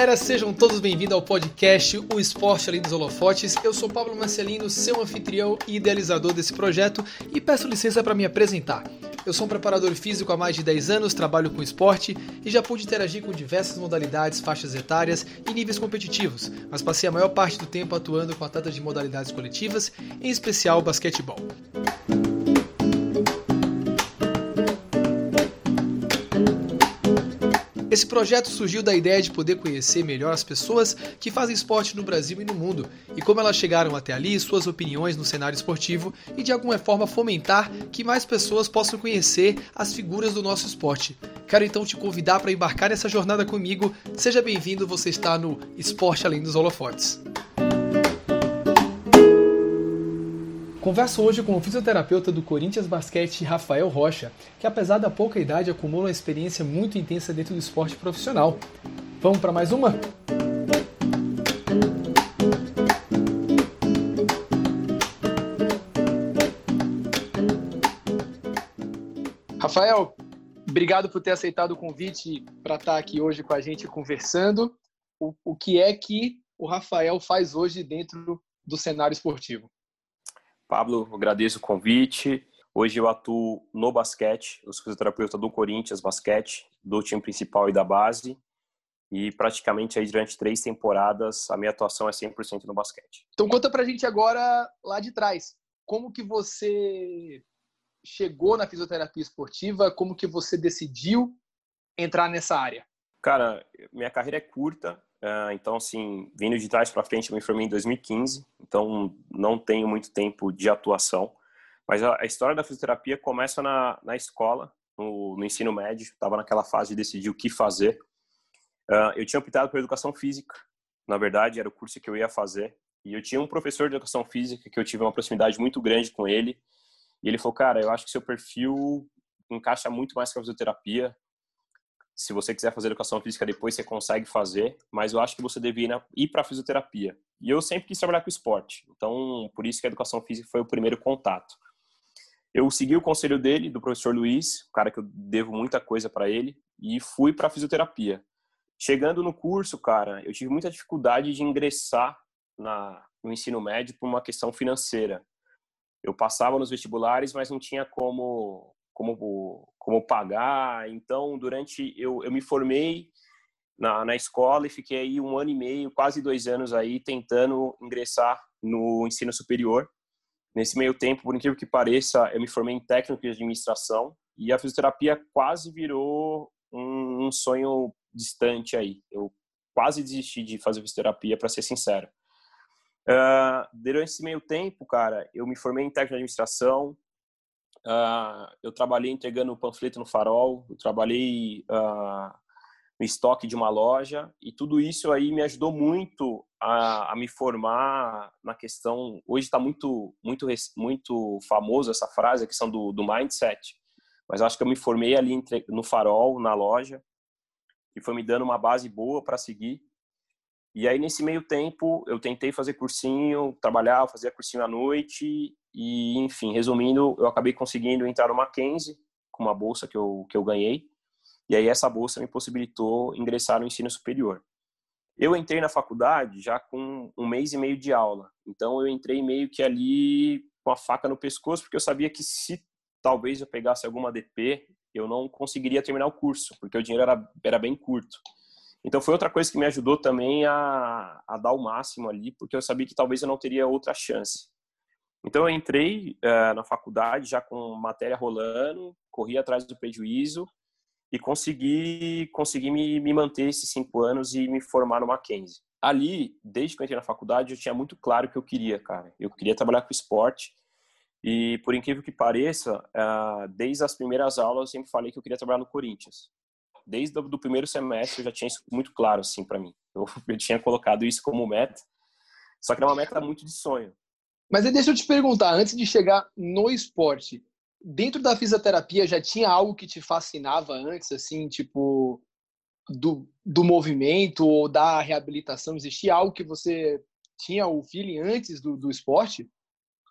galera, sejam todos bem-vindos ao podcast O Esporte Além dos Holofotes. Eu sou Pablo Marcelino, seu anfitrião e idealizador desse projeto e peço licença para me apresentar. Eu sou um preparador físico há mais de 10 anos, trabalho com esporte e já pude interagir com diversas modalidades, faixas etárias e níveis competitivos, mas passei a maior parte do tempo atuando com atletas de modalidades coletivas, em especial basquetebol. Esse projeto surgiu da ideia de poder conhecer melhor as pessoas que fazem esporte no Brasil e no mundo, e como elas chegaram até ali, suas opiniões no cenário esportivo e de alguma forma fomentar que mais pessoas possam conhecer as figuras do nosso esporte. Quero então te convidar para embarcar nessa jornada comigo. Seja bem-vindo, você está no Esporte Além dos Holofotes. Converso hoje com o fisioterapeuta do Corinthians Basquete, Rafael Rocha, que apesar da pouca idade acumula uma experiência muito intensa dentro do esporte profissional. Vamos para mais uma? Rafael, obrigado por ter aceitado o convite para estar aqui hoje com a gente conversando. O, o que é que o Rafael faz hoje dentro do cenário esportivo? Pablo, agradeço o convite. Hoje eu atuo no basquete, eu sou fisioterapeuta do Corinthians Basquete, do time principal e da base. E praticamente aí durante três temporadas a minha atuação é 100% no basquete. Então conta pra gente agora lá de trás, como que você chegou na fisioterapia esportiva, como que você decidiu entrar nessa área? Cara, minha carreira é curta, então, assim, vindo de trás para frente, eu me formei em 2015, então não tenho muito tempo de atuação. Mas a, história da fisioterapia começa na, na escola, no, no ensino médio, estava naquela fase de decidir o que fazer. Uh, eu tinha optado por educação física, na verdade, era o curso que eu ia fazer. E eu tinha um professor de educação física que eu tive uma proximidade muito grande com ele. E ele falou: Cara, eu acho que seu perfil encaixa muito mais com a fisioterapia se você quiser fazer educação física depois, você consegue fazer, mas eu acho que você deveria ir para fisioterapia. E eu sempre quis trabalhar com esporte, então por isso que a educação física foi o primeiro contato. Eu segui o conselho dele, do professor Luiz, o cara que eu devo muita coisa para ele, e fui para fisioterapia. Chegando no curso, cara, eu tive muita dificuldade de ingressar na, no ensino médio por uma questão financeira. Eu passava nos vestibulares, mas não tinha como como, como pagar. Então, durante eu, eu me formei na, na escola e fiquei aí um ano e meio, quase dois anos aí tentando ingressar no ensino superior. Nesse meio tempo, por incrível que pareça, eu me formei em técnico de administração e a fisioterapia quase virou um, um sonho distante aí. Eu quase desisti de fazer fisioterapia, para ser sincero. Uh, durante esse meio tempo, cara, eu me formei em técnico de administração, Uh, eu trabalhei entregando panfleto no farol, eu trabalhei uh, no estoque de uma loja e tudo isso aí me ajudou muito a, a me formar na questão. Hoje está muito, muito, muito famoso essa frase, a questão do, do mindset. Mas acho que eu me formei ali no farol, na loja, que foi me dando uma base boa para seguir. E aí, nesse meio tempo, eu tentei fazer cursinho, trabalhar, fazia cursinho à noite e, enfim, resumindo, eu acabei conseguindo entrar no Mackenzie com uma bolsa que eu, que eu ganhei. E aí essa bolsa me possibilitou ingressar no ensino superior. Eu entrei na faculdade já com um mês e meio de aula. Então eu entrei meio que ali com a faca no pescoço, porque eu sabia que se talvez eu pegasse alguma DP, eu não conseguiria terminar o curso, porque o dinheiro era, era bem curto. Então foi outra coisa que me ajudou também a, a dar o máximo ali, porque eu sabia que talvez eu não teria outra chance. Então eu entrei uh, na faculdade já com matéria rolando, corri atrás do prejuízo e consegui consegui me, me manter esses cinco anos e me formar no Mackenzie. Ali, desde que eu entrei na faculdade, eu tinha muito claro o que eu queria, cara. Eu queria trabalhar com esporte e, por incrível que pareça, uh, desde as primeiras aulas eu sempre falei que eu queria trabalhar no Corinthians. Desde o do primeiro semestre eu já tinha isso muito claro, assim, para mim. Eu, eu tinha colocado isso como meta, só que era uma meta muito de sonho mas deixa eu te perguntar, antes de chegar no esporte, dentro da fisioterapia já tinha algo que te fascinava antes, assim, tipo, do, do movimento ou da reabilitação? Existia algo que você tinha o feeling antes do, do esporte?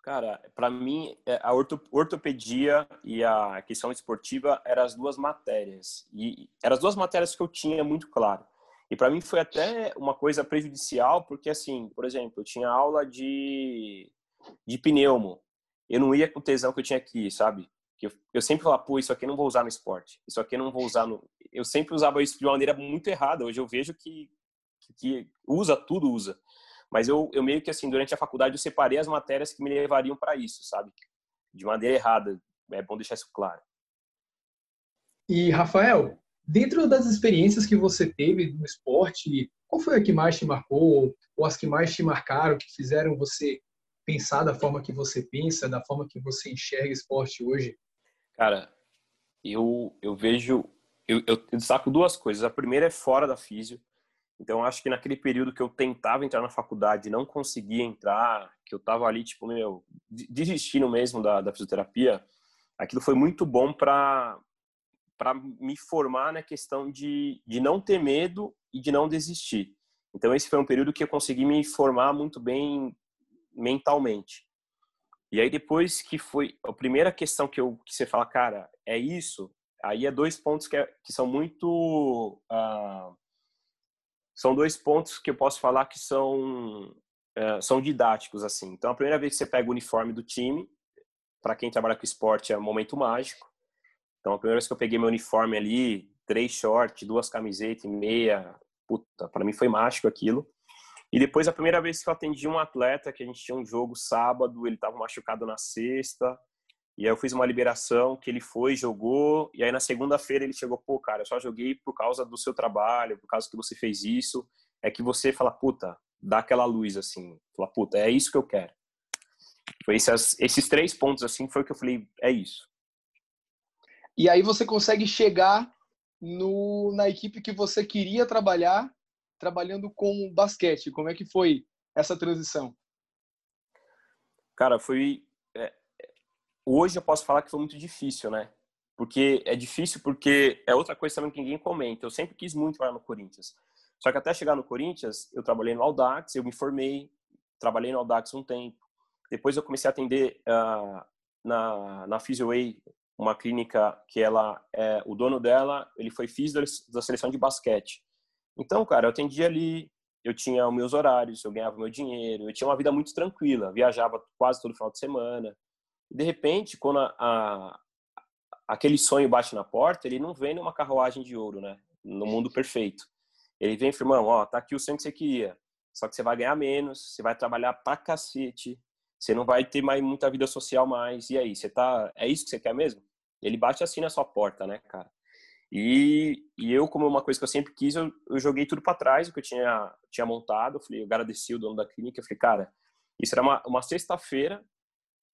Cara, para mim, é, a ortopedia e a questão esportiva eram as duas matérias. E eram as duas matérias que eu tinha muito claro. E para mim foi até uma coisa prejudicial, porque assim, por exemplo, eu tinha aula de, de pneumo. Eu não ia com o tesão que eu tinha aqui, sabe? Eu, eu sempre falava, pô, isso aqui eu não vou usar no esporte. Isso aqui eu não vou usar no... Eu sempre usava isso de uma maneira muito errada. Hoje eu vejo que, que, que usa, tudo usa. Mas eu, eu meio que assim, durante a faculdade eu separei as matérias que me levariam para isso, sabe? De maneira errada. É bom deixar isso claro. E, Rafael, dentro das experiências que você teve no esporte, qual foi a que mais te marcou? Ou as que mais te marcaram, que fizeram você pensar da forma que você pensa, da forma que você enxerga esporte hoje? Cara, eu, eu vejo. Eu, eu destaco duas coisas. A primeira é fora da físio. Então, acho que naquele período que eu tentava entrar na faculdade não conseguia entrar, que eu tava ali, tipo, meu, desistindo mesmo da, da fisioterapia, aquilo foi muito bom para para me formar na questão de, de não ter medo e de não desistir. Então, esse foi um período que eu consegui me formar muito bem mentalmente. E aí, depois que foi a primeira questão que, eu, que você fala, cara, é isso, aí é dois pontos que, é, que são muito. Uh, são dois pontos que eu posso falar que são, uh, são didáticos, assim. Então, a primeira vez que você pega o uniforme do time, para quem trabalha com esporte, é um momento mágico. Então, a primeira vez que eu peguei meu uniforme ali, três shorts, duas camisetas e meia, puta, para mim foi mágico aquilo. E depois, a primeira vez que eu atendi um atleta, que a gente tinha um jogo sábado, ele estava machucado na sexta, e aí eu fiz uma liberação que ele foi, jogou, e aí na segunda-feira ele chegou, pô, cara, eu só joguei por causa do seu trabalho, por causa que você fez isso. É que você fala, puta, dá aquela luz assim, fala, puta, é isso que eu quero. Foi esses, esses três pontos assim, foi o que eu falei, é isso. E aí você consegue chegar no, na equipe que você queria trabalhar, trabalhando com basquete. Como é que foi essa transição? Cara, foi. É, hoje eu posso falar que foi muito difícil, né? Porque é difícil porque é outra coisa também que ninguém comenta. Eu sempre quis muito trabalhar no Corinthians. Só que até chegar no Corinthians, eu trabalhei no Audax, eu me formei, trabalhei no Audax um tempo. Depois eu comecei a atender uh, na, na PhysioWay, uma clínica que ela é o dono dela, ele foi físico da seleção de basquete. Então, cara, eu atendia ali, eu tinha os meus horários, eu ganhava meu dinheiro, eu tinha uma vida muito tranquila, viajava quase todo final de semana. E de repente, quando a, a, aquele sonho bate na porta, ele não vem numa carruagem de ouro, né? No mundo perfeito. Ele vem, irmão, ó, tá aqui o sonho que você queria. Só que você vai ganhar menos, você vai trabalhar pra cacete, você não vai ter mais muita vida social mais. E aí, você tá, é isso que você quer mesmo? Ele bate assim na sua porta, né, cara? E, e eu, como uma coisa que eu sempre quis, eu, eu joguei tudo para trás, o que eu tinha, tinha montado. Eu falei, eu agradeci o dono da clínica. Eu falei, cara, isso era uma, uma sexta-feira.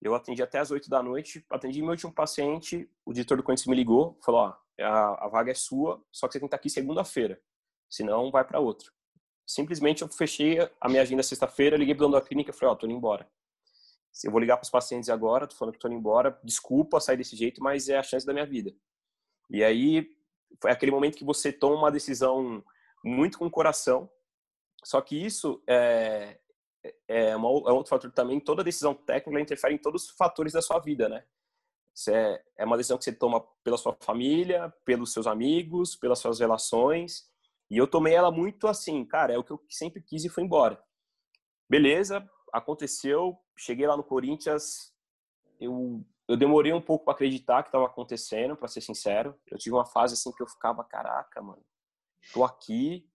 Eu atendi até as oito da noite. Atendi meu último paciente. O diretor do Corinthians me ligou, falou: ó, a, a vaga é sua, só que você tem que estar aqui segunda-feira, senão vai para outra. Simplesmente eu fechei a minha agenda sexta-feira, liguei pro dono da clínica e falei: ó, tô indo embora eu vou ligar para os pacientes agora, tô falando que tô indo embora, desculpa sair desse jeito, mas é a chance da minha vida. E aí foi aquele momento que você toma uma decisão muito com o coração, só que isso é, é, uma, é outro fator também, toda decisão técnica interfere em todos os fatores da sua vida, né? É, é uma decisão que você toma pela sua família, pelos seus amigos, pelas suas relações, e eu tomei ela muito assim, cara, é o que eu sempre quis e fui embora. Beleza, aconteceu, cheguei lá no Corinthians, eu, eu demorei um pouco para acreditar que estava acontecendo, para ser sincero. Eu tive uma fase assim que eu ficava, caraca, mano, tô aqui.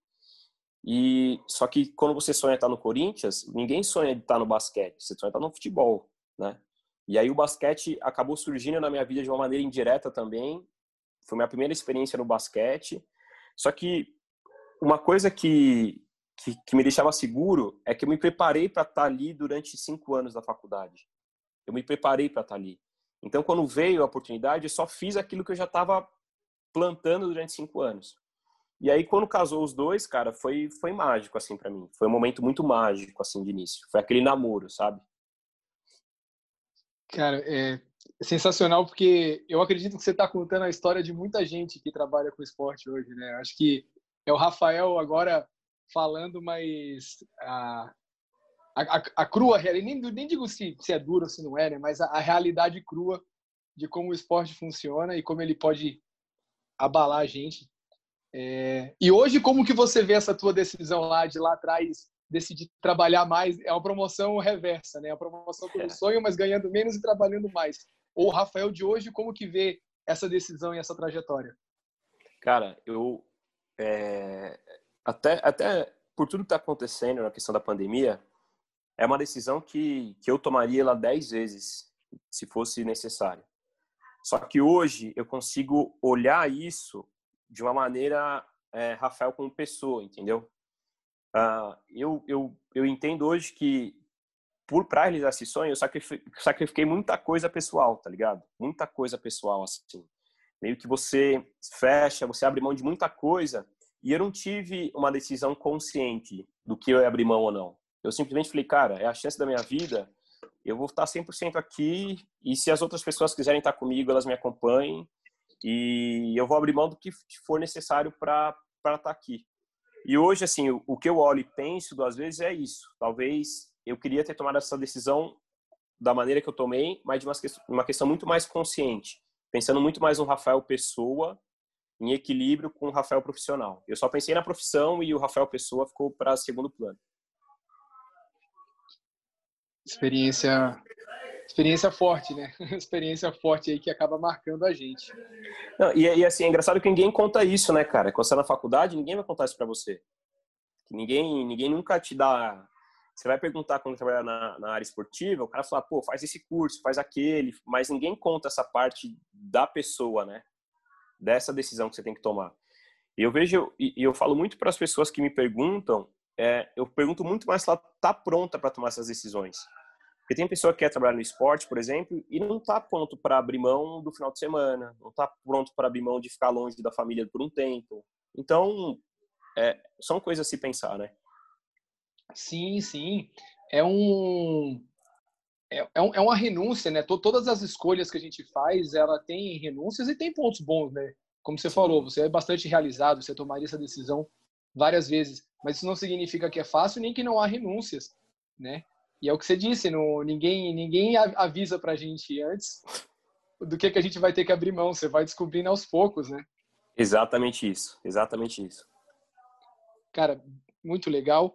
E só que quando você sonha estar no Corinthians, ninguém sonha de estar no basquete, você sonha estar no futebol, né? E aí o basquete acabou surgindo na minha vida de uma maneira indireta também. Foi minha primeira experiência no basquete. Só que uma coisa que que, que me deixava seguro é que eu me preparei para estar tá ali durante cinco anos da faculdade. Eu me preparei para estar tá ali. Então, quando veio a oportunidade, eu só fiz aquilo que eu já estava plantando durante cinco anos. E aí, quando casou os dois, cara, foi foi mágico assim para mim. Foi um momento muito mágico assim de início. Foi aquele namoro, sabe? Cara, é sensacional porque eu acredito que você está contando a história de muita gente que trabalha com esporte hoje, né? Acho que é o Rafael agora falando, mas a, a, a crua, nem, nem digo se, se é duro ou se não é, né? mas a, a realidade crua de como o esporte funciona e como ele pode abalar a gente. É... E hoje, como que você vê essa tua decisão lá de lá atrás decidir trabalhar mais? É uma promoção reversa, né? É a promoção pelo é. sonho, mas ganhando menos e trabalhando mais. Ou o Rafael de hoje, como que vê essa decisão e essa trajetória? Cara, eu é... até até por tudo que está acontecendo na questão da pandemia, é uma decisão que, que eu tomaria lá dez vezes, se fosse necessário. Só que hoje eu consigo olhar isso de uma maneira, é, Rafael, como pessoa, entendeu? Uh, eu, eu, eu entendo hoje que, por para realizar esse sonho, eu sacrifiquei, sacrifiquei muita coisa pessoal, tá ligado? Muita coisa pessoal, assim. Meio que você fecha, você abre mão de muita coisa e eu não tive uma decisão consciente do que eu ia abrir mão ou não. Eu simplesmente falei, cara, é a chance da minha vida eu vou estar 100% aqui e se as outras pessoas quiserem estar comigo, elas me acompanhem e eu vou abrir mão do que for necessário para estar aqui. E hoje, assim, o, que eu olho e penso duas vezes é isso. Talvez eu queria ter tomado essa decisão da maneira que eu tomei, mas de uma questão, uma questão muito mais consciente, pensando muito mais no Rafael pessoa, em equilíbrio com o Rafael profissional. Eu só pensei na profissão e o Rafael pessoa ficou para segundo plano experiência experiência forte, né? experiência forte aí que acaba marcando a gente. Não, e, e, assim, é engraçado que ninguém conta isso, né, cara? Quando você tá na faculdade, ninguém vai contar isso para você. Ninguém, ninguém nunca te dá. Você vai perguntar quando trabalhar na, na, área esportiva, o cara fala, pô, faz esse curso, faz aquele, mas ninguém conta essa parte da pessoa, né? Dessa decisão que você tem que tomar. E eu vejo, e eu falo muito para as pessoas que me perguntam é, eu pergunto muito mais se ela está pronta para tomar essas decisões. Porque tem pessoa que quer trabalhar no esporte, por exemplo, e não está pronto para abrir mão do final de semana, não está pronto para abrir mão de ficar longe da família por um tempo. Então, é, são coisas a se pensar, né? Sim, sim. É um é, é, é uma renúncia, né? Todas as escolhas que a gente faz, ela tem renúncias e tem pontos bons, né? Como você falou, você é bastante realizado, você tomaria essa decisão várias vezes. Mas isso não significa que é fácil nem que não há renúncias, né? E é o que você disse, no, ninguém ninguém avisa pra gente antes do que que a gente vai ter que abrir mão, você vai descobrindo aos poucos, né? Exatamente isso, exatamente isso. Cara, muito legal.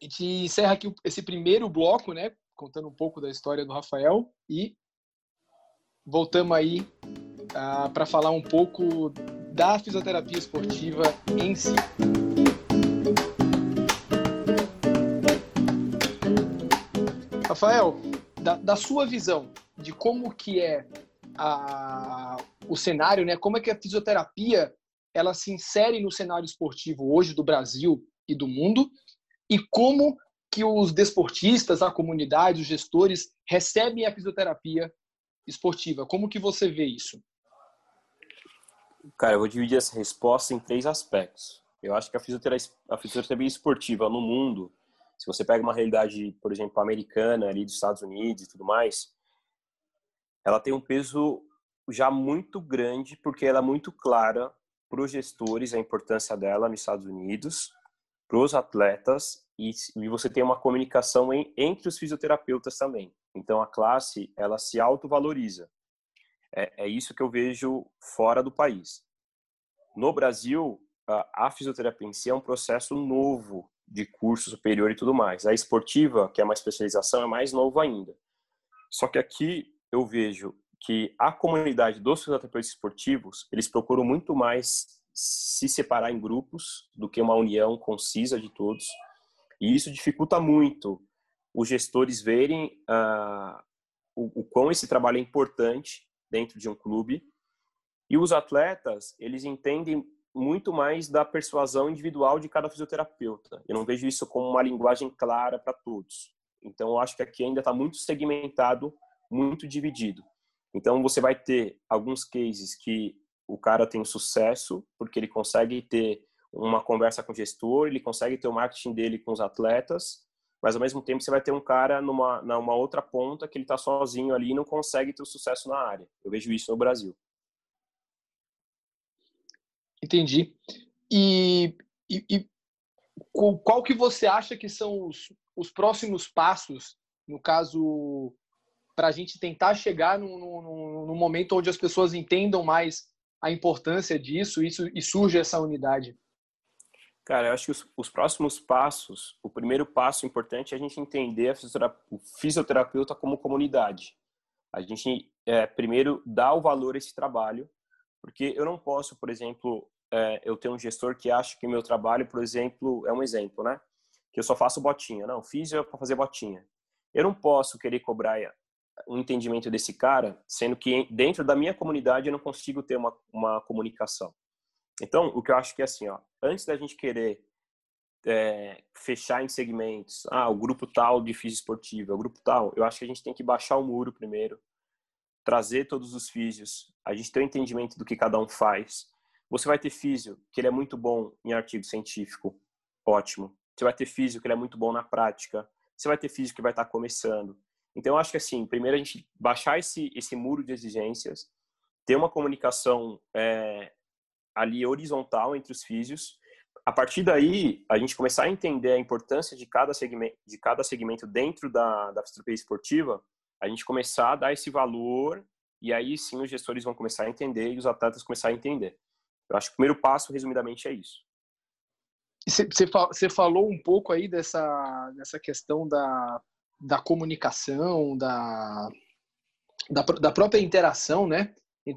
A gente encerra aqui esse primeiro bloco, né, contando um pouco da história do Rafael e voltamos aí ah, para falar um pouco da fisioterapia esportiva em si. Rafael, da, da, sua visão de como que é a, o cenário, né? Como é que a fisioterapia ela se insere no cenário esportivo hoje do Brasil e do mundo e como que os desportistas, a comunidade, os gestores recebem a fisioterapia esportiva? Como que você vê isso? Cara, eu vou dividir essa resposta em três aspectos. Eu acho que a fisioterapia, a fisioterapia esportiva no mundo, se você pega uma realidade, por exemplo, americana, ali dos Estados Unidos e tudo mais, ela tem um peso já muito grande, porque ela é muito clara para os gestores a importância dela nos Estados Unidos, para os atletas, e, e você tem uma comunicação em, entre os fisioterapeutas também. Então a classe, ela se autovaloriza. É, é isso que eu vejo fora do país. No Brasil, a, a fisioterapia em si é um processo novo de curso superior e tudo mais. A esportiva, que é uma especialização, é mais novo ainda. Só que aqui eu vejo que a comunidade dos fisioterapeutas esportivos, eles procuram muito mais se separar em grupos do que uma união concisa de todos. E isso dificulta muito os gestores verem uh, o, o quão esse trabalho é importante dentro de um clube. E os atletas, eles entendem muito mais da persuasão individual de cada fisioterapeuta. Eu não vejo isso como uma linguagem clara para todos. Então, eu acho que aqui ainda está muito segmentado, muito dividido. Então, você vai ter alguns cases que o cara tem sucesso porque ele consegue ter uma conversa com o gestor, ele consegue ter o marketing dele com os atletas, mas ao mesmo tempo você vai ter um cara numa, numa outra ponta que ele está sozinho ali e não consegue ter o sucesso na área. Eu vejo isso no Brasil. Entendi. E, e, e, qual que você acha que são os, os próximos passos, no caso, para a gente tentar chegar no, no, no, momento onde as pessoas entendam mais a importância disso, isso e surge essa unidade? Cara, eu acho que os, os, próximos passos, o primeiro passo importante é a gente entender a o fisioterapeuta como comunidade. A gente, é, primeiro, dá o valor a esse trabalho, porque eu não posso, por exemplo, é, eu ter um gestor que acha que meu trabalho, por exemplo, é um exemplo, né? Que eu só faço botinha. Não, físio é para fazer botinha. Eu não posso querer cobrar um entendimento desse cara, sendo que dentro da minha comunidade eu não consigo ter uma, uma comunicação. Então, o que eu acho que é assim, ó, antes da gente querer é, fechar em segmentos, ah, o grupo tal de físico esportivo, o grupo tal, eu acho que a gente tem que baixar o muro primeiro, trazer todos os físios, a gente ter um entendimento do que cada um faz. Você vai ter físio, que ele é muito bom em artigo científico, ótimo. Você vai ter físio, que ele é muito bom na prática. Você vai ter físio que vai estar começando. Então, eu acho que assim, primeiro a gente baixar esse, esse muro de exigências, ter uma comunicação é, ali horizontal entre os físios. A partir daí, a gente começar a entender a importância de cada segmento, de cada segmento dentro da, da fisioterapia esportiva, a gente começar a dar esse valor e aí sim os gestores vão começar a entender e os atletas começar a entender. Eu acho que o primeiro passo, resumidamente, é isso. Você falou um pouco aí dessa, dessa questão da, da comunicação, da, da, da própria interação, né?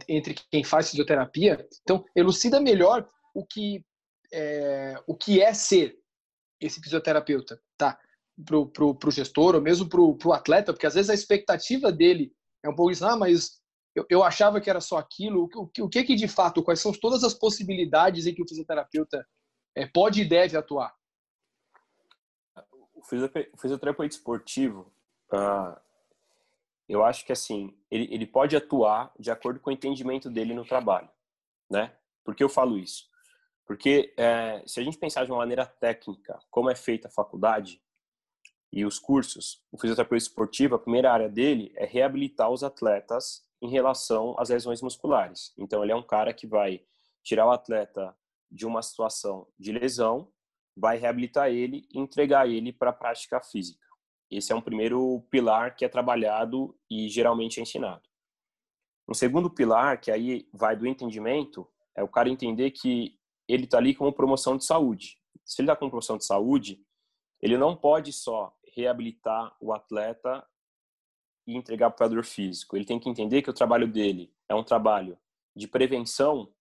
Entre quem faz fisioterapia. Então, elucida melhor o que é, o que é ser esse fisioterapeuta, tá? Pro, pro, pro gestor ou mesmo pro, pro atleta, porque às vezes a expectativa dele é um pouco isso, ah, mas eu, eu achava que era só aquilo. O, o, o que que de fato, quais são todas as possibilidades em que o fisioterapeuta é, pode e deve atuar? O fisioterapeuta esportivo, ah, eu acho que assim ele, ele pode atuar de acordo com o entendimento dele no trabalho, né? Por que eu falo isso? Porque é, se a gente pensar de uma maneira técnica, como é feita a faculdade e os cursos, o fisioterapeuta esportivo, a primeira área dele é reabilitar os atletas em relação às lesões musculares. Então, ele é um cara que vai tirar o atleta de uma situação de lesão, vai reabilitar ele e entregar ele para a prática física. Esse é um primeiro pilar que é trabalhado e geralmente é ensinado. Um segundo pilar, que aí vai do entendimento, é o cara entender que ele está ali como promoção de saúde. Se ele está com promoção de saúde, ele não pode só reabilitar o atleta e entregar para o preparador físico. Ele tem que entender que o trabalho dele é um trabalho de prevenção,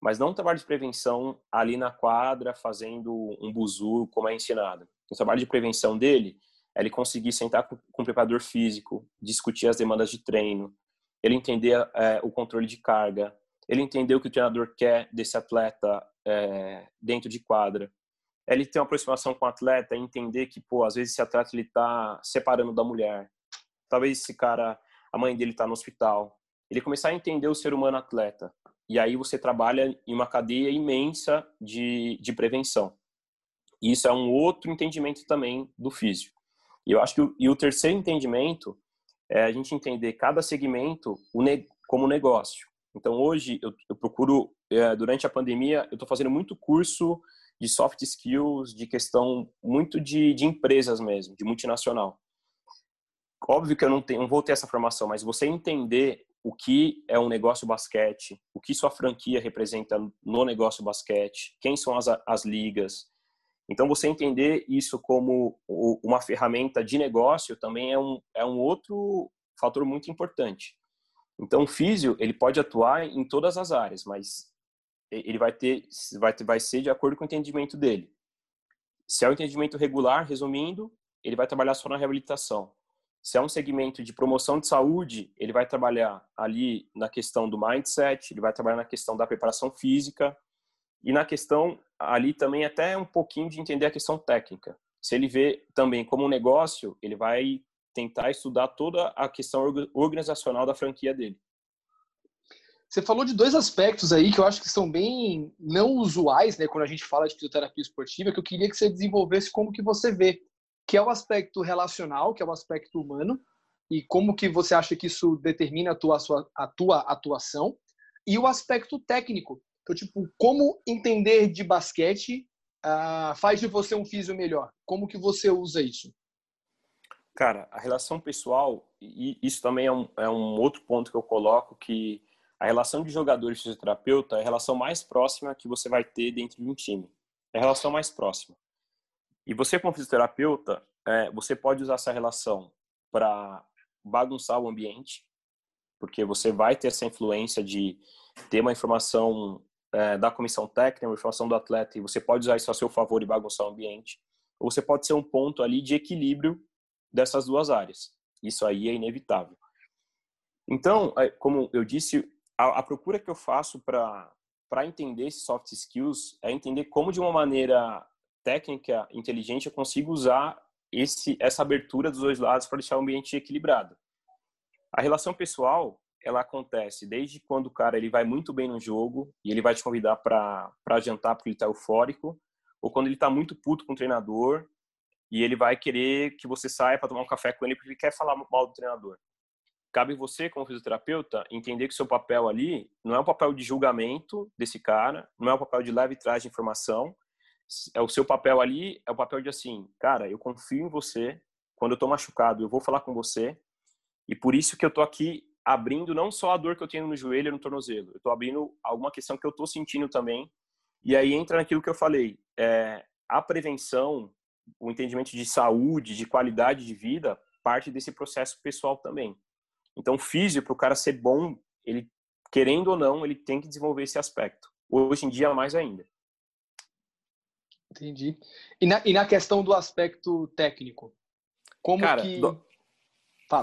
mas não um trabalho de prevenção ali na quadra fazendo um buzu como é ensinado. O trabalho de prevenção dele ele conseguir sentar com, o preparador físico, discutir as demandas de treino, ele entender é, o controle de carga, ele entender o que o treinador quer desse atleta é, dentro de quadra, ele ter uma aproximação com o atleta e entender que, pô, às vezes esse atleta ele tá separando da mulher, talvez esse cara, a mãe dele está no hospital, ele começar a entender o ser humano atleta, e aí você trabalha em uma cadeia imensa de, de prevenção. E isso é um outro entendimento também do físico. E eu acho que o, e o terceiro entendimento é a gente entender cada segmento como negócio. Então, hoje, eu, eu procuro, é, durante a pandemia, eu estou fazendo muito curso de soft skills, de questão muito de, de empresas mesmo, de multinacional. Óbvio que eu não, tenho, não vou ter essa formação, mas você entender o que é um negócio basquete, o que sua franquia representa no negócio basquete, quem são as, as ligas, então, você entender isso como uma ferramenta de negócio também é um, é um outro fator muito importante. Então, o físio, ele pode atuar em todas as áreas, mas ele vai ter, vai, ter, vai ser de acordo com o entendimento dele. Se é um entendimento regular, resumindo, ele vai trabalhar só na reabilitação. Se é um segmento de promoção de saúde, ele vai trabalhar ali na questão do mindset, ele vai trabalhar na questão da preparação física, e na questão ali também até um pouquinho de entender a questão técnica. Se ele vê também como um negócio, ele vai tentar estudar toda a questão organizacional da franquia dele. Você falou de dois aspectos aí que eu acho que são bem não usuais, né, quando a gente fala de fisioterapia esportiva, que eu queria que você desenvolvesse como que você vê, que é o aspecto relacional, que é o aspecto humano, e como que você acha que isso determina a tua, a tua atuação, e o aspecto técnico, então, tipo, como entender de basquete uh, faz de você um físio melhor? Como que você usa isso? Cara, a relação pessoal, e isso também é um, é um outro ponto que eu coloco, que A relação de jogador e fisioterapeuta é a relação mais próxima que você vai ter dentro de um time. É a relação mais próxima. E você, como fisioterapeuta, é, você pode usar essa relação para bagunçar o ambiente, porque você vai ter essa influência de ter uma informação é, da comissão técnica, uma informação do atleta, e você pode usar isso a seu favor e bagunçar o ambiente. Ou você pode ser um ponto ali de equilíbrio dessas duas áreas. Isso aí é inevitável. Então, é, como eu disse, a, a procura que eu faço para entender esses soft skills é entender como de uma maneira técnica, inteligente, eu consigo usar esse essa abertura dos dois lados para deixar o ambiente equilibrado. A relação pessoal, ela acontece desde quando o cara ele vai muito bem no jogo e ele vai te convidar para jantar porque ele está eufórico, ou quando ele está muito puto com o treinador e ele vai querer que você saia para tomar um café com ele porque ele quer falar mal do treinador cabe você, como fisioterapeuta, entender que seu papel ali não é um papel de julgamento desse cara, não é um papel de leve trás de informação. É o seu papel ali, é o papel de assim, cara, eu confio em você. Quando eu tô machucado, eu vou falar com você. E por isso que eu tô aqui abrindo não só a dor que eu tenho no joelho e no tornozelo, eu tô abrindo alguma questão que eu tô sentindo também. E aí entra naquilo que eu falei, é, a prevenção, o entendimento de saúde, de qualidade de vida, parte desse processo pessoal também. Então, físico, para o cara ser bom, ele, querendo ou não, ele tem que desenvolver esse aspecto. Hoje em dia, mais ainda. Entendi. E na, e na questão do aspecto técnico? Como cara, que... Do...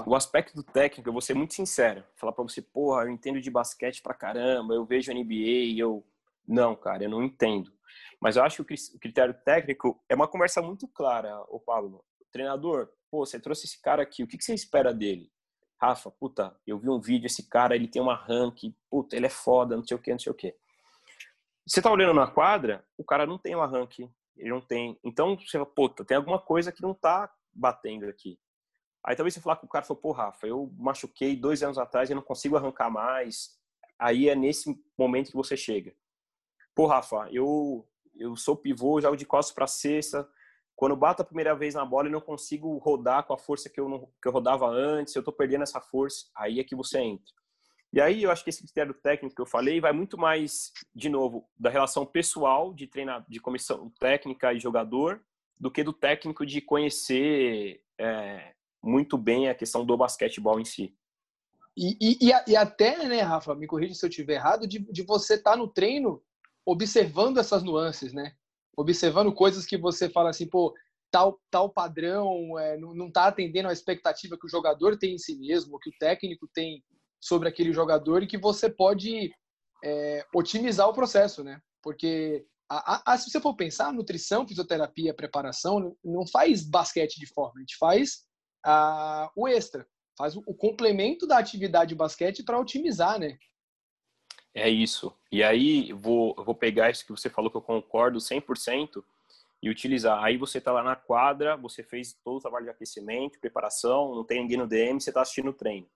O aspecto técnico, eu vou ser muito sincero. Falar para você, porra, eu entendo de basquete pra caramba, eu vejo NBA, eu... Não, cara, eu não entendo. Mas eu acho que o critério técnico é uma conversa muito clara, o Pablo. treinador, pô, você trouxe esse cara aqui, o que você espera dele? Rafa, puta, eu vi um vídeo, esse cara, ele tem uma rank, puta, ele é foda, não sei o que, não sei o que. Você tá olhando na quadra, o cara não tem uma rank, ele não tem. Então, você fala, puta, tem alguma coisa que não tá batendo aqui. Aí talvez você falar com o cara, falou, pô, Rafa, eu machuquei dois anos atrás e não consigo arrancar mais. Aí é nesse momento que você chega. Pô, Rafa, eu, eu sou pivô, jogo de costas para cesta, quando bato a primeira vez na bola e não consigo rodar com a força que eu, não, que eu rodava antes, eu estou perdendo essa força, aí é que você entra. E aí eu acho que esse critério técnico que eu falei vai muito mais, de novo, da relação pessoal de treinar, de comissão técnica e jogador, do que do técnico de conhecer é, muito bem a questão do basquetebol em si. E, e, e, até, né, Rafa, me corrija se eu estiver errado, de, de você estar tá no treino observando essas nuances, né? observando coisas que você fala assim, pô, tal, tal padrão é, não está atendendo a expectativa que o jogador tem em si mesmo, que o técnico tem sobre aquele jogador e que você pode é, otimizar o processo, né? Porque a, a, se você for pensar, nutrição, fisioterapia, preparação, não faz basquete de forma, a gente faz a, o extra, faz o, o complemento da atividade de basquete para otimizar, né? É isso. E aí, vou, vou pegar isso que você falou que eu concordo 100% e utilizar. Aí você está lá na quadra, você fez todo o trabalho de aquecimento, preparação, não tem ninguém no DM, você está assistindo o treino.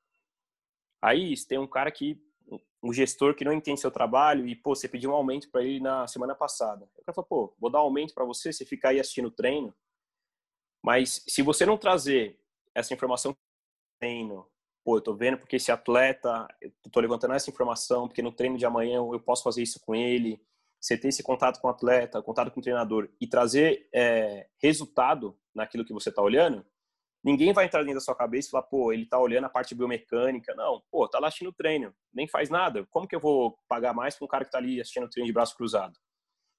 Aí tem um cara que, um gestor que não entende seu trabalho e, pô, você pediu um aumento para ele na semana passada. O cara fala, pô, vou dar um aumento para você, você ficar aí assistindo o treino. Mas se você não trazer essa informação treino, pô, eu tô vendo porque esse atleta, eu tô levantando essa informação, porque no treino de amanhã eu posso fazer isso com ele. Você ter esse contato com o atleta, contato com o treinador e trazer é, resultado naquilo que você tá olhando, ninguém vai entrar dentro da sua cabeça e falar, pô, ele tá olhando a parte biomecânica. Não, pô, tá lá assistindo o treino, nem faz nada. Como que eu vou pagar mais para um cara que tá ali assistindo o treino de braço cruzado?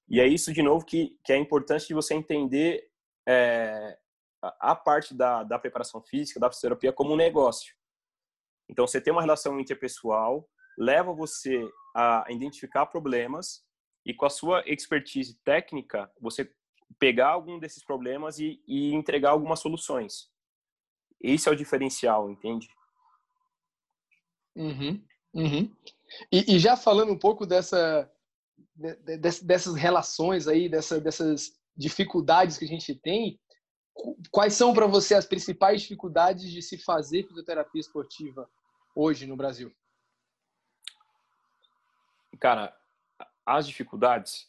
E é isso, de novo, que, que é importante de você entender é, a parte da, da preparação física, da fisioterapia como um negócio. Então, você tem uma relação interpessoal, leva você a identificar problemas e com a sua expertise técnica, você pegar algum desses problemas e, e entregar algumas soluções. Esse é o diferencial, entende? Uhum, uhum. E, e, já falando um pouco dessa, de, de, dessas relações aí, dessa, dessas dificuldades que a gente tem, quais são para você as principais dificuldades de se fazer fisioterapia esportiva hoje no Brasil? Cara, as dificuldades,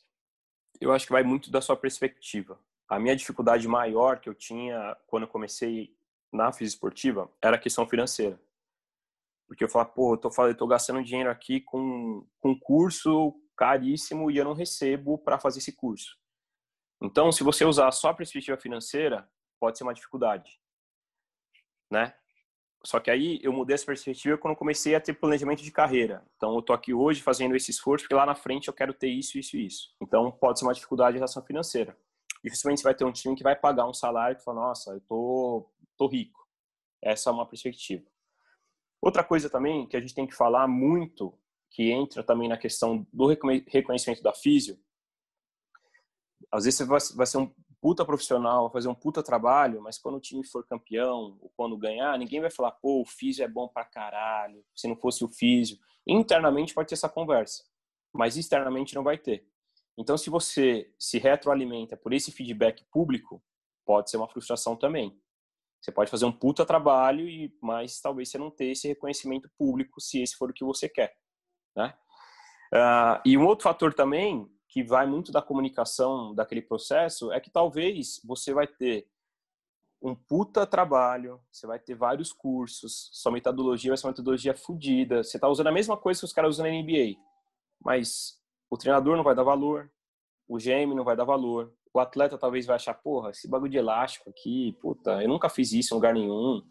eu acho que vai muito da sua perspectiva. A minha dificuldade maior que eu tinha quando eu comecei na fisioesportiva era a questão financeira. Porque eu falo, pô, eu tô, eu tô gastando dinheiro aqui com, com curso caríssimo e eu não recebo para fazer esse curso. Então, se você usar só a perspectiva financeira, pode ser uma dificuldade, né? Só que aí eu mudei essa perspectiva quando comecei a ter planejamento de carreira. Então, eu tô aqui hoje fazendo esse esforço porque lá na frente eu quero ter isso, isso e isso. Então, pode ser uma dificuldade em relação financeira. Dificilmente você vai ter um time que vai pagar um salário e fala, nossa, eu tô, tô rico. Essa é uma perspectiva. Outra coisa também que a gente tem que falar muito, que entra também na questão do reconhecimento da físio, às vezes você vai ser um puta profissional, fazer um puta trabalho, mas quando o time for campeão ou quando ganhar, ninguém vai falar, pô, o físio é bom pra caralho, se não fosse o físio. Internamente pode ter essa conversa, mas externamente não vai ter. Então, se você se retroalimenta por esse feedback público, pode ser uma frustração também. Você pode fazer um puta trabalho, e mas talvez você não tenha esse reconhecimento público se esse for o que você quer. Né? Uh, e um outro fator também que vai muito da comunicação daquele processo é que talvez você vai ter um puta trabalho, você vai ter vários cursos, sua metodologia vai ser uma metodologia fodida, você está usando a mesma coisa que os caras usam na NBA, mas o treinador não vai dar valor, o GM não vai dar valor, o atleta talvez vai achar, porra, esse bagulho de elástico aqui, puta, eu nunca fiz isso em lugar nenhum,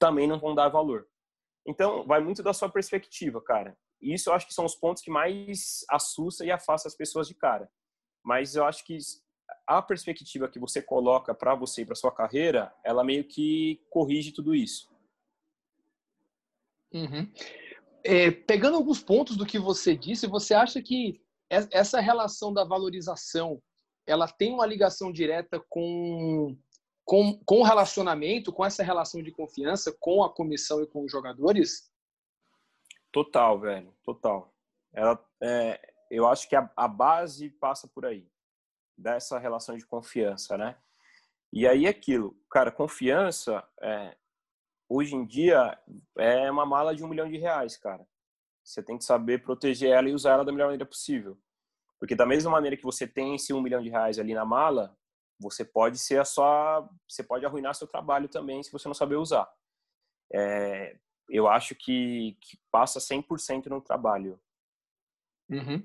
também não vão dar valor. Então, vai muito da sua perspectiva, cara. Isso eu acho que são os pontos que mais assusta e afasta as pessoas de cara. Mas eu acho que a perspectiva que você coloca para você e para sua carreira, ela meio que corrige tudo isso. Uhum. É, pegando alguns pontos do que você disse, você acha que essa relação da valorização, ela tem uma ligação direta com com, com o relacionamento, com essa relação de confiança com a comissão e com os jogadores? Total, velho, total. Ela, é, eu acho que a, a, base passa por aí, dessa relação de confiança, né? E aí aquilo, cara, confiança, é, hoje em dia, é uma mala de um milhão de reais, cara. Você tem que saber proteger ela e usar ela da melhor maneira possível. Porque da mesma maneira que você tem esse um milhão de reais ali na mala, você pode ser a sua, você pode arruinar seu trabalho também se você não saber usar. É, eu acho que, que passa 100% no trabalho. Uhum.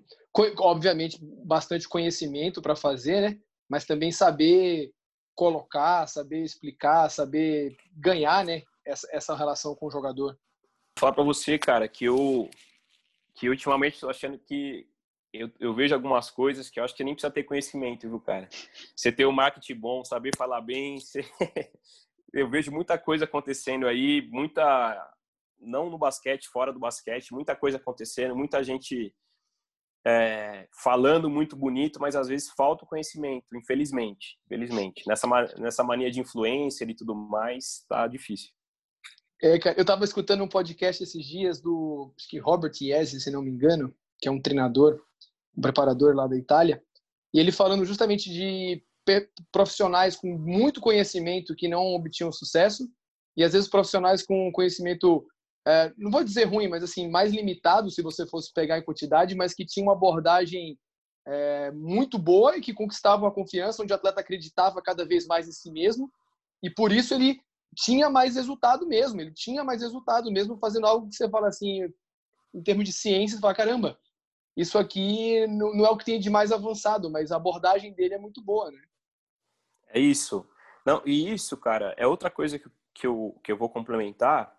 Obviamente, bastante conhecimento para fazer, né? Mas também saber colocar, saber explicar, saber ganhar, né? Essa, essa relação com o jogador. Vou falar para você, cara, que eu que ultimamente estou achando que eu, eu, vejo algumas coisas que eu acho que nem precisa ter conhecimento, viu, cara? Você ter o um marketing bom, saber falar bem, você... eu vejo muita coisa acontecendo aí, muita não no basquete, fora do basquete, muita coisa acontecendo, muita gente é, falando muito bonito, mas às vezes falta o conhecimento, infelizmente, infelizmente. Nessa, nessa mania de influência e tudo mais, tá difícil. É, cara, eu estava escutando um podcast esses dias do acho que Robert Iesi, se não me engano, que é um treinador, um preparador lá da Itália, e ele falando justamente de profissionais com muito conhecimento que não obtinham sucesso, e às vezes profissionais com conhecimento é, não vou dizer ruim, mas assim mais limitado se você fosse pegar em quantidade, mas que tinha uma abordagem é, muito boa e que conquistava a confiança, onde o atleta acreditava cada vez mais em si mesmo e por isso ele tinha mais resultado mesmo, ele tinha mais resultado mesmo fazendo algo que você fala assim, em termos de ciência, você fala, caramba, isso aqui não é o que tem de mais avançado, mas a abordagem dele é muito boa, né? É isso. Não, e isso, cara, é outra coisa que, que, eu, que eu vou complementar,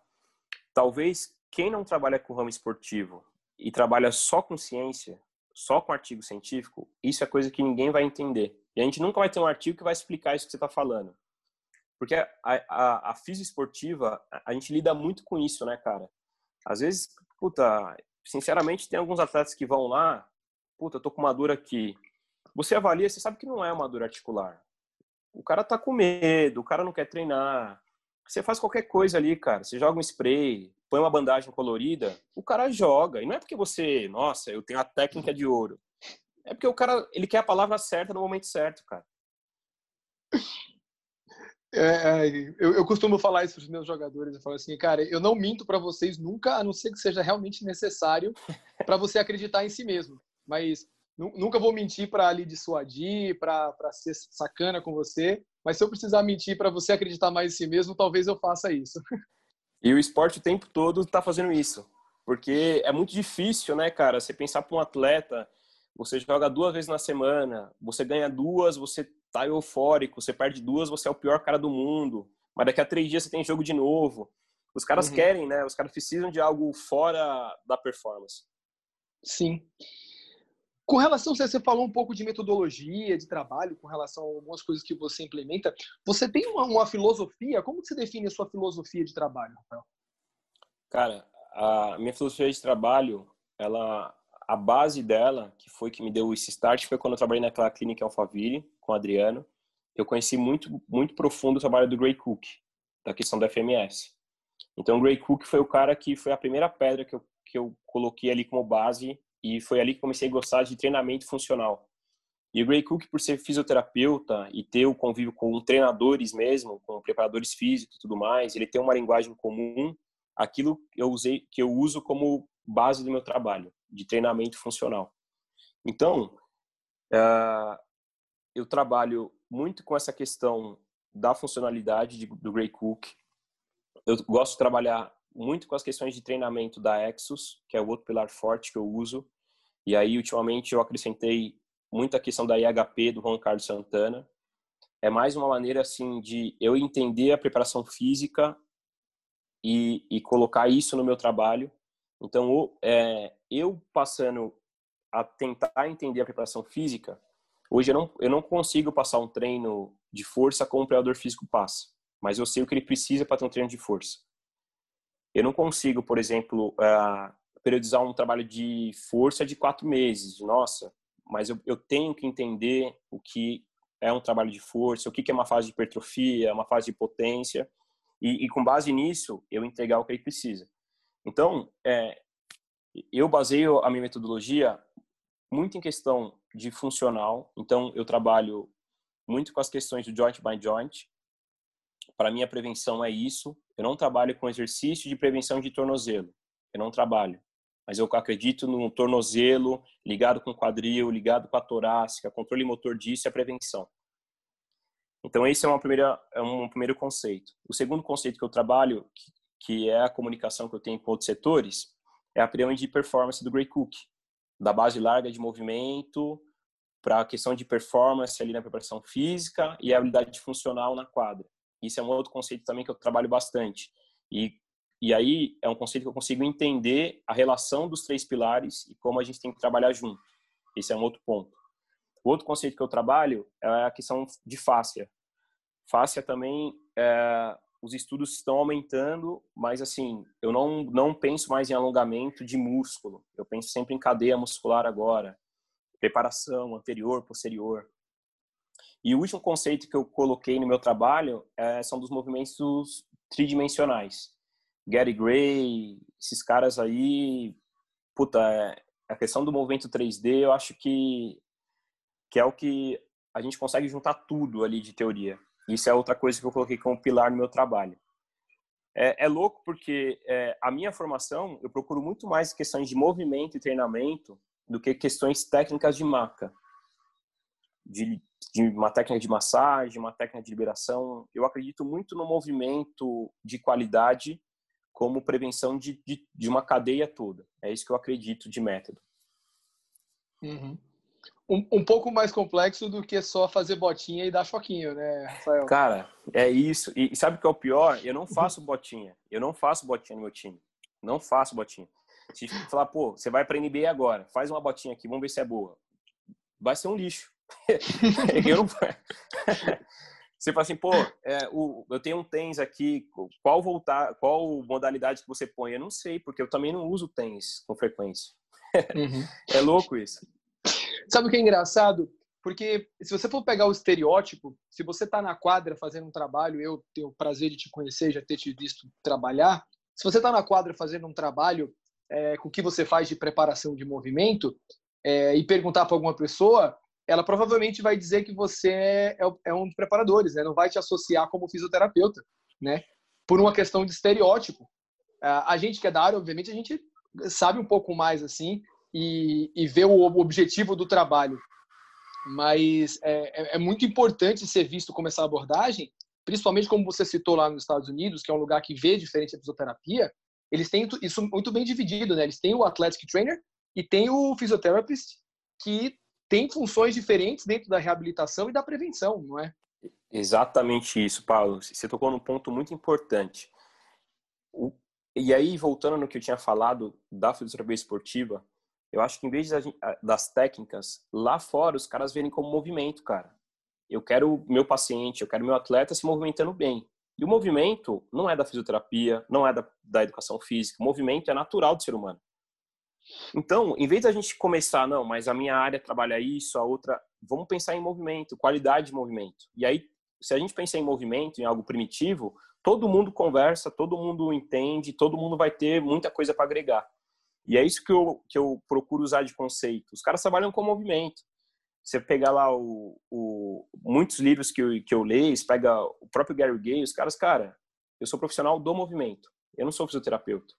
talvez quem não trabalha com ramo esportivo e trabalha só com ciência, só com artigo científico, isso é coisa que ninguém vai entender. E a gente nunca vai ter um artigo que vai explicar isso que você está falando. Porque a, a, a esportiva, a gente lida muito com isso, né, cara? Às vezes, puta, sinceramente, tem alguns atletas que vão lá, puta, eu tô com uma dor aqui. Você avalia, você sabe que não é uma dor articular. O cara tá com medo, o cara não quer treinar, você faz qualquer coisa ali, cara. Você joga um spray, põe uma bandagem colorida, o cara joga. E não é porque você, nossa, eu tenho a técnica de ouro. É porque o cara, ele quer a palavra certa no momento certo, cara. É, é eu, eu, costumo falar isso para os meus jogadores. Eu falo assim, cara, eu não minto para vocês nunca, a não ser que seja realmente necessário para você acreditar em si mesmo. Mas nunca vou mentir para lhe dissuadir, para ser sacana com você. Mas se eu precisar mentir para você acreditar mais em si mesmo, talvez eu faça isso. E o esporte o tempo todo está fazendo isso. Porque é muito difícil, né, cara? Você pensar para um atleta, você joga duas vezes na semana, você ganha duas, você tá eufórico, você perde duas, você é o pior cara do mundo. Mas daqui a três dias você tem jogo de novo. Os caras uhum. querem, né? Os caras precisam de algo fora da performance. Sim. Com relação, você falou um pouco de metodologia, de trabalho, com relação a algumas coisas que você implementa. Você tem uma, uma filosofia? Como você define a sua filosofia de trabalho, Rafael? Cara, a minha filosofia de trabalho, ela, a base dela, que foi que me deu esse start, foi quando eu trabalhei naquela clínica Alphaville com o Adriano. Eu conheci muito, muito profundo o trabalho do Gray Cook, da questão da FMS. Então, o Gray Cook foi o cara que foi a primeira pedra que eu, que eu coloquei ali como base e foi ali que comecei a gostar de treinamento funcional. E o Gray Cook, por ser fisioterapeuta e ter o convívio com treinadores mesmo, com preparadores físicos e tudo mais, ele tem uma linguagem comum, aquilo eu usei, que eu uso como base do meu trabalho, de treinamento funcional. Então, uh, eu trabalho muito com essa questão da funcionalidade de, do Gray Cook. Eu gosto de trabalhar muito com as questões de treinamento da Exos, que é o outro pilar forte que eu uso. E aí, ultimamente, eu acrescentei muita questão da IHP do Juan Carlos Santana. É mais uma maneira, assim, de eu entender a preparação física e, e colocar isso no meu trabalho. Então, é, eu passando a tentar entender a preparação física, hoje eu não, eu não consigo passar um treino de força como o preparador físico passa, mas eu sei o que ele precisa para ter um treino de força. Eu não consigo, por exemplo, uh, periodizar um trabalho de força de quatro meses. Nossa, mas eu, eu tenho que entender o que é um trabalho de força, o que, que é uma fase de hipertrofia, uma fase de potência, e, e, com base nisso, eu entregar o que ele precisa. Então, é, eu baseio a minha metodologia muito em questão de funcional. Então, eu trabalho muito com as questões do joint by joint. Para mim, a prevenção é isso. Eu não trabalho com exercício de prevenção de tornozelo. Eu não trabalho. Mas eu acredito no tornozelo ligado com quadril, ligado com a torácica, controle motor disso e a prevenção. Então, esse é, uma primeira, é um primeiro conceito. O segundo conceito que eu trabalho, que, é a comunicação que eu tenho com outros setores, é a pirâmide de performance do Gray Cook, da base larga de movimento para a questão de performance ali na preparação física e a habilidade funcional na quadra. Isso é um outro conceito também que eu trabalho bastante. E, e aí é um conceito que eu consigo entender a relação dos três pilares e como a gente tem que trabalhar junto. Esse é um outro ponto. O outro conceito que eu trabalho é a questão de fáscia. Fáscia também, é, os estudos estão aumentando, mas assim, eu não, não penso mais em alongamento de músculo. Eu penso sempre em cadeia muscular agora, preparação anterior, posterior. E o último conceito que eu coloquei no meu trabalho é, são dos movimentos tridimensionais. Gary Gray, esses caras aí, puta, é, a questão do movimento 3D, eu acho que, que é o que a gente consegue juntar tudo ali de teoria. Isso é outra coisa que eu coloquei como pilar no meu trabalho. É, é louco porque é, a minha formação, eu procuro muito mais questões de movimento e treinamento do que questões técnicas de maca. De de uma técnica de massagem, uma técnica de liberação. Eu acredito muito no movimento de qualidade como prevenção de, de, de uma cadeia toda. É isso que eu acredito de método. Uhum. Um, um, pouco mais complexo do que só fazer botinha e dar choquinho, né, Rafael? Cara, é isso. E sabe o que é o pior? Eu não faço botinha. Eu não faço botinha no meu time. Não faço botinha. Se falar, pô, você vai para NBA agora, faz uma botinha aqui, vamos ver se é boa. Vai ser um lixo. eu não... você fala assim, pô, é, o, eu tenho um tênis aqui, qual voltar, qual modalidade que você põe? Eu não sei, porque eu também não uso tênis com frequência. Uhum. é louco isso. Sabe o que é engraçado? Porque se você for pegar o estereótipo, se você está na quadra fazendo um trabalho, eu tenho o prazer de te conhecer, já ter te visto trabalhar. Se você está na quadra fazendo um trabalho é, com o que você faz de preparação de movimento é, e perguntar para alguma pessoa, ela provavelmente vai dizer que você é, é um dos preparadores, né? Não vai te associar como fisioterapeuta, né? Por uma questão de estereótipo. A gente que é da área, obviamente, a gente sabe um pouco mais assim e, e vê o objetivo do trabalho. Mas é, é, é muito importante ser visto como essa abordagem, principalmente como você citou lá nos Estados Unidos, que é um lugar que vê diferente a fisioterapia, eles têm isso muito bem dividido, né? Eles têm o athletic trainer e tem o physiotherapist que tem funções diferentes dentro da reabilitação e da prevenção, não é? Exatamente isso, Paulo. Você tocou num ponto muito importante. O... E aí, voltando no que eu tinha falado da fisioterapia esportiva, eu acho que em vez das técnicas, lá fora os caras verem como movimento, cara. Eu quero meu paciente, eu quero meu atleta se movimentando bem. E o movimento não é da fisioterapia, não é da, da educação física. O movimento é natural do ser humano. Então, em vez da gente começar, não, mas a minha área trabalha isso, a outra, vamos pensar em movimento, qualidade de movimento. E aí, se a gente pensar em movimento, em algo primitivo, todo mundo conversa, todo mundo entende, todo mundo vai ter muita coisa para agregar. E é isso que eu, que eu procuro usar de conceito. Os caras trabalham com movimento. Você pegar lá o, o, muitos livros que eu, que eu leio, você pega o próprio Gary Gay, os caras, cara, eu sou profissional do movimento. Eu não sou fisioterapeuta.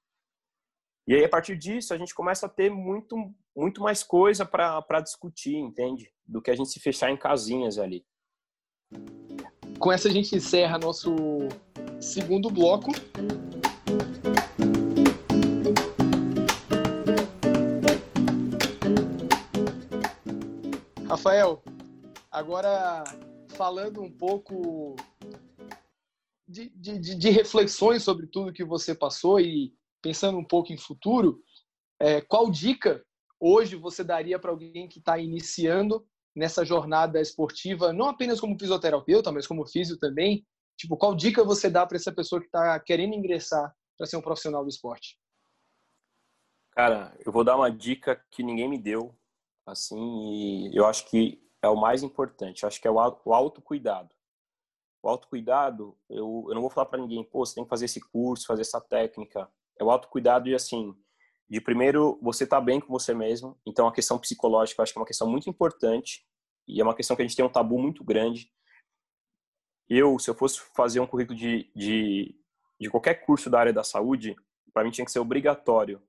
E aí, a partir disso, a gente começa a ter muito, muito mais coisa para discutir, entende? Do que a gente se fechar em casinhas ali. Com essa, a gente encerra nosso segundo bloco. Rafael, agora falando um pouco de, de, de, reflexões sobre tudo que você passou e pensando um pouco em futuro, é, qual dica hoje você daria para alguém que está iniciando nessa jornada esportiva, não apenas como fisioterapeuta, mas como físio também? Tipo, qual dica você dá para essa pessoa que está querendo ingressar para ser um profissional do esporte? Cara, eu vou dar uma dica que ninguém me deu, assim, e eu acho que é o mais importante. Eu acho que é o autocuidado. O autocuidado, eu, eu não vou falar para ninguém, pô, você tem que fazer esse curso, fazer essa técnica. É o autocuidado e, assim, de primeiro, você tá bem com você mesmo. Então, a questão psicológica, eu acho que é uma questão muito importante e é uma questão que a gente tem um tabu muito grande. Eu, se eu fosse fazer um currículo de, de, de qualquer curso da área da saúde, para mim tinha que ser obrigatório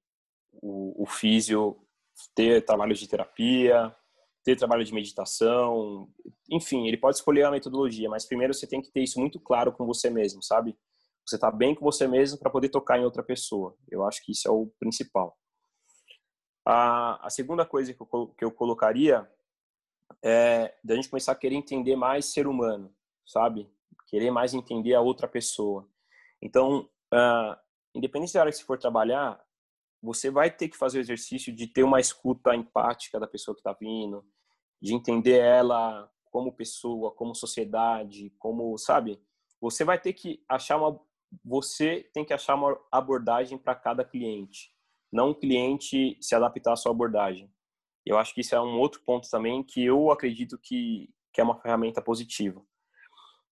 o, o físio ter trabalho de terapia, ter trabalho de meditação, enfim, ele pode escolher a metodologia, mas primeiro você tem que ter isso muito claro com você mesmo, sabe? Você tá bem com você mesmo para poder tocar em outra pessoa. Eu acho que isso é o principal. A, a segunda coisa que eu, que eu colocaria é da gente começar a querer entender mais ser humano, sabe? Querer mais entender a outra pessoa. Então, uh, independente da área que você for trabalhar, você vai ter que fazer o exercício de ter uma escuta empática da pessoa que está vindo, de entender ela como pessoa, como sociedade, como, sabe? Você vai ter que achar uma você tem que achar uma abordagem para cada cliente, não o cliente se adaptar à sua abordagem. Eu acho que isso é um outro ponto também que eu acredito que, que é uma ferramenta positiva.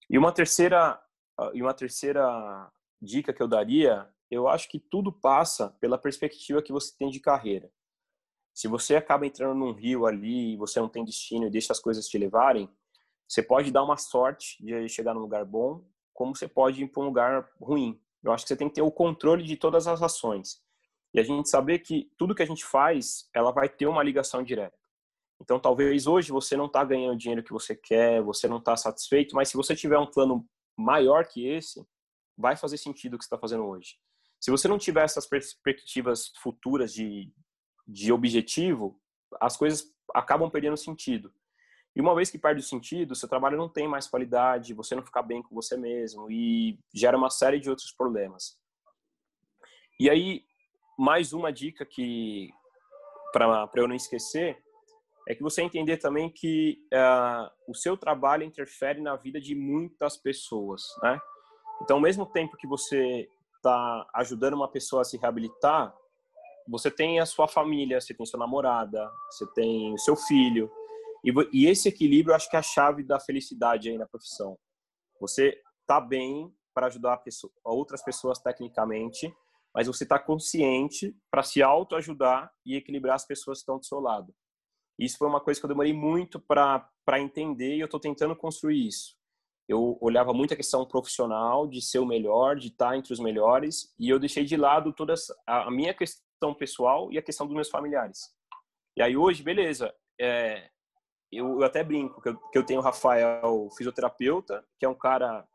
E uma terceira e uma terceira dica que eu daria eu acho que tudo passa pela perspectiva que você tem de carreira. Se você acaba entrando num rio ali você não tem destino e deixa as coisas te levarem, você pode dar uma sorte de chegar num lugar bom, como você pode ir para um lugar ruim. Eu acho que você tem que ter o controle de todas as ações. E a gente saber que tudo que a gente faz, ela vai ter uma ligação direta. Então, talvez hoje você não está ganhando o dinheiro que você quer, você não está satisfeito, mas se você tiver um plano maior que esse, vai fazer sentido o que você está fazendo hoje. Se você não tiver essas perspectivas futuras de, de objetivo, as coisas acabam perdendo sentido. E uma vez que perde o sentido, seu trabalho não tem mais qualidade, você não fica bem com você mesmo e gera uma série de outros problemas. E aí, mais uma dica que para eu não esquecer é que você entender também que uh, o seu trabalho interfere na vida de muitas pessoas, né? Então, ao mesmo tempo que você está ajudando uma pessoa a se reabilitar, você tem a sua família, você tem sua namorada, você tem o seu filho. E, e esse equilíbrio, eu acho que é a chave da felicidade aí na profissão. Você tá bem para ajudar pessoa, outras pessoas tecnicamente, mas você está consciente para se autoajudar e equilibrar as pessoas que estão do seu lado. Isso foi uma coisa que eu demorei muito para entender e eu estou tentando construir isso eu olhava muito a questão profissional, de ser o melhor, de estar entre os melhores, e eu deixei de lado toda a minha questão pessoal e a questão dos meus familiares. E aí hoje, beleza, é, eu, eu, até brinco que eu, que eu tenho o Rafael, fisioterapeuta, que é um cara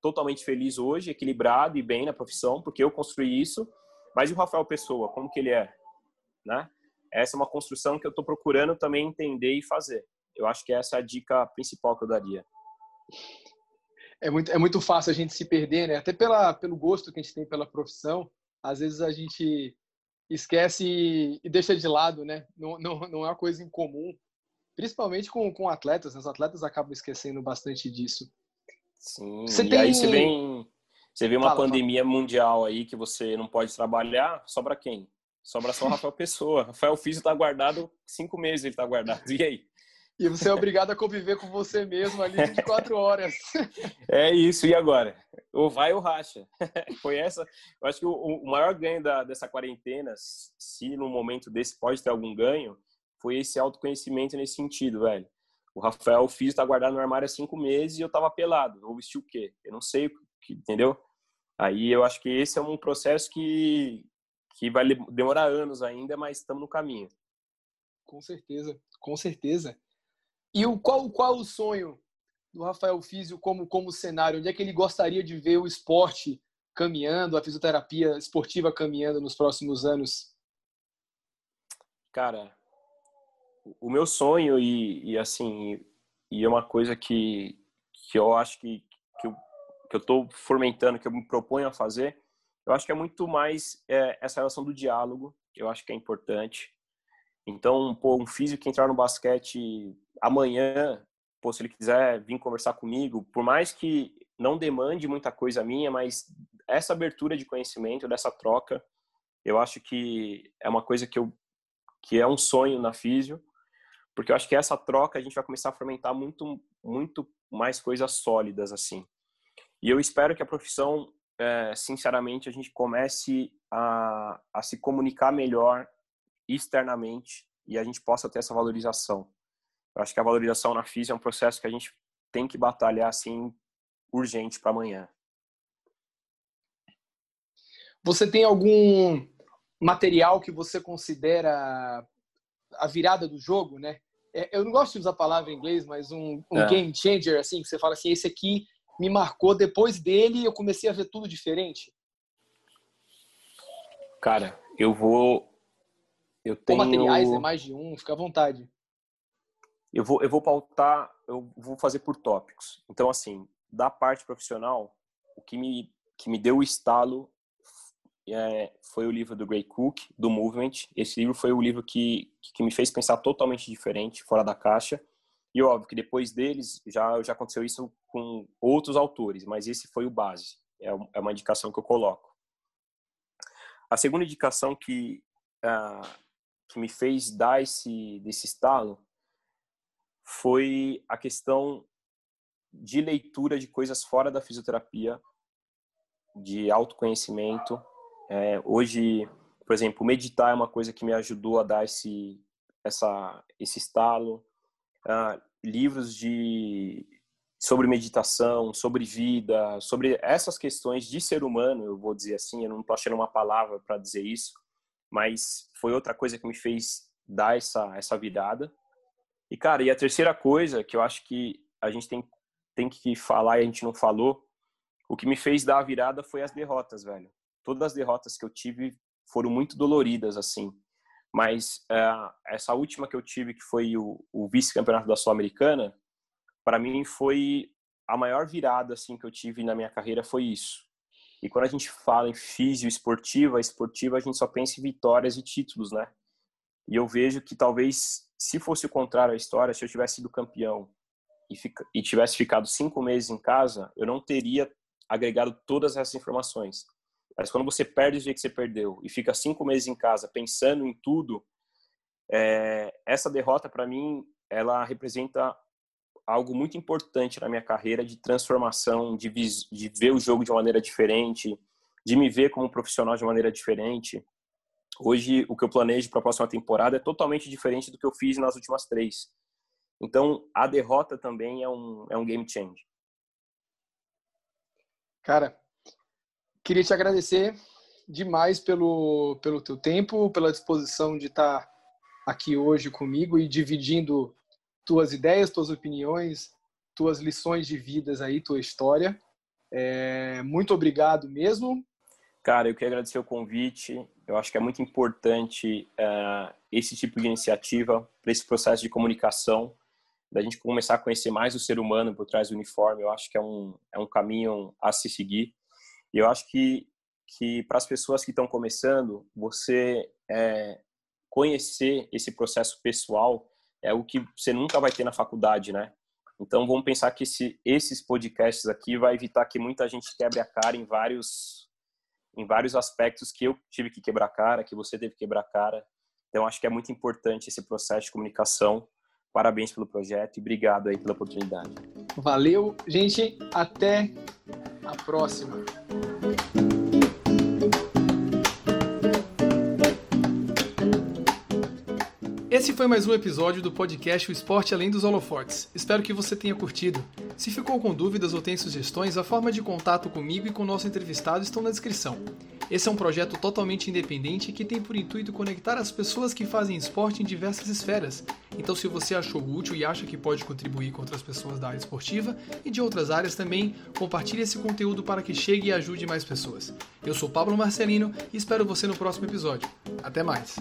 totalmente feliz hoje, equilibrado e bem na profissão, porque eu construí isso. Mas e o Rafael Pessoa, como que ele é? Né? Essa é uma construção que eu estou procurando também entender e fazer. Eu acho que essa é a dica principal que eu daria. É muito, é muito fácil a gente se perder, né? Até pela, pelo gosto que a gente tem pela profissão. Às vezes a gente esquece e deixa de lado, né? Não, não, não é uma coisa incomum. Principalmente com, com atletas. Né? Os atletas acabam esquecendo bastante disso. Sim, você e tem... aí você vem, você vê uma fala, pandemia fala. mundial aí que você não pode trabalhar, sobra quem? Sobra só o Rafael Pessoa. Rafael Físio tá guardado cinco meses, ele tá guardado. E aí? E você é obrigado a conviver com você mesmo ali 24 horas. É isso, e agora? Ou vai ou racha. Foi essa. Eu acho que o, maior ganho da, dessa quarentena, se no momento desse pode ter algum ganho, foi esse autoconhecimento nesse sentido, velho. O Rafael Físio tá guardado no armário há cinco meses e eu tava pelado. Vou vestir o quê? Eu não sei, entendeu? Aí eu acho que esse é um processo que, que vai demorar anos ainda, mas estamos no caminho. Com certeza, com certeza. E o, qual, qual o sonho do Rafael Físio como, como cenário? Onde é que ele gostaria de ver o esporte caminhando, a fisioterapia esportiva caminhando nos próximos anos? Cara, o meu sonho e, e assim, e é uma coisa que, que eu acho que, que eu que eu estou fomentando, que eu me proponho a fazer, eu acho que é muito mais é, essa relação do diálogo, eu acho que é importante. Então, pô, um físico que entrar no basquete amanhã, pô, se ele quiser vir conversar comigo, por mais que não demande muita coisa minha, mas essa abertura de conhecimento, dessa troca, eu acho que é uma coisa que eu que é um sonho na físio, porque eu acho que essa troca a gente vai começar a fomentar muito muito mais coisas sólidas assim. E eu espero que a profissão, é, sinceramente, a gente comece a, a se comunicar melhor externamente e a gente possa ter essa valorização. Eu acho que a valorização na física é um processo que a gente tem que batalhar assim urgente para amanhã. Você tem algum material que você considera a virada do jogo, né? É, eu não gosto de usar a palavra em inglês, mas um, um é. game changer, assim, que você fala assim, esse aqui me marcou. Depois dele, eu comecei a ver tudo diferente. Cara, eu vou. Eu tenho. Ou materiais, é mais de um, fica à vontade eu vou, eu vou pautar, eu vou fazer por tópicos. Então, assim, da parte profissional, o que me, que me deu o estalo é, foi o livro do Gray Cook, do Movement. Esse livro foi o livro que, que me fez pensar totalmente diferente, fora da caixa. E óbvio que depois deles já, já aconteceu isso com outros autores, mas esse foi o base. É, é uma indicação que eu coloco. A segunda indicação que, uh, que me fez dar esse, desse estalo foi a questão de leitura de coisas fora da fisioterapia, de autoconhecimento. É, hoje, por exemplo, meditar é uma coisa que me ajudou a dar esse, essa, esse estalo. Ah, livros de sobre meditação, sobre vida, sobre essas questões de ser humano, eu vou dizer assim, eu não estou achando uma palavra para dizer isso, mas foi outra coisa que me fez dar essa, essa virada. E, cara, e a terceira coisa que eu acho que a gente tem, tem que falar e a gente não falou, o que me fez dar a virada foi as derrotas, velho. Todas as derrotas que eu tive foram muito doloridas, assim. Mas uh, essa última que eu tive, que foi o, o vice-campeonato da Sul-Americana, para mim foi a maior virada, assim, que eu tive na minha carreira foi isso. E quando a gente fala em físio esportiva, esportiva a gente só pensa em vitórias e títulos, né? E eu vejo que talvez se fosse o contrário a história, se eu tivesse sido campeão e, fica, e tivesse ficado cinco meses em casa, eu não teria agregado todas essas informações. Mas quando você perde o jeito que você perdeu e fica cinco meses em casa pensando em tudo, é, essa derrota para mim ela representa algo muito importante na minha carreira de transformação, de, de ver o jogo de uma maneira diferente, de me ver como profissional de maneira diferente. Hoje, o que eu planejo para a próxima temporada é totalmente diferente do que eu fiz nas últimas três. Então, a derrota também é um, é um game change. Cara, queria te agradecer demais pelo, pelo teu tempo, pela disposição de estar aqui hoje comigo e dividindo tuas ideias, tuas opiniões, tuas lições de vidas aí, tua história. É, muito obrigado mesmo. Cara, eu queria agradecer o convite. Eu acho que é muito importante uh, esse tipo de iniciativa para esse processo de comunicação, da gente começar a conhecer mais o ser humano por trás do uniforme. Eu acho que é um, é um caminho a se seguir. E eu acho que, que para as pessoas que estão começando, você é, conhecer esse processo pessoal é o que você nunca vai ter na faculdade, né? Então vamos pensar que esse, esses podcasts aqui vai evitar que muita gente quebre a cara em vários em vários aspectos que eu tive que quebrar a cara, que você teve que quebrar a cara. Então acho que é muito importante esse processo de comunicação. Parabéns pelo projeto e obrigado aí pela oportunidade. Valeu, gente, até a próxima. Esse foi mais um episódio do podcast O Esporte Além dos Holofotes. Espero que você tenha curtido. Se ficou com dúvidas ou tem sugestões, a forma de contato comigo e com o nosso entrevistado estão na descrição. Esse é um projeto totalmente independente que tem por intuito conectar as pessoas que fazem esporte em diversas esferas. Então, se você achou útil e acha que pode contribuir com outras pessoas da área esportiva e de outras áreas também, compartilhe esse conteúdo para que chegue e ajude mais pessoas. Eu sou Pablo Marcelino e espero você no próximo episódio. Até mais!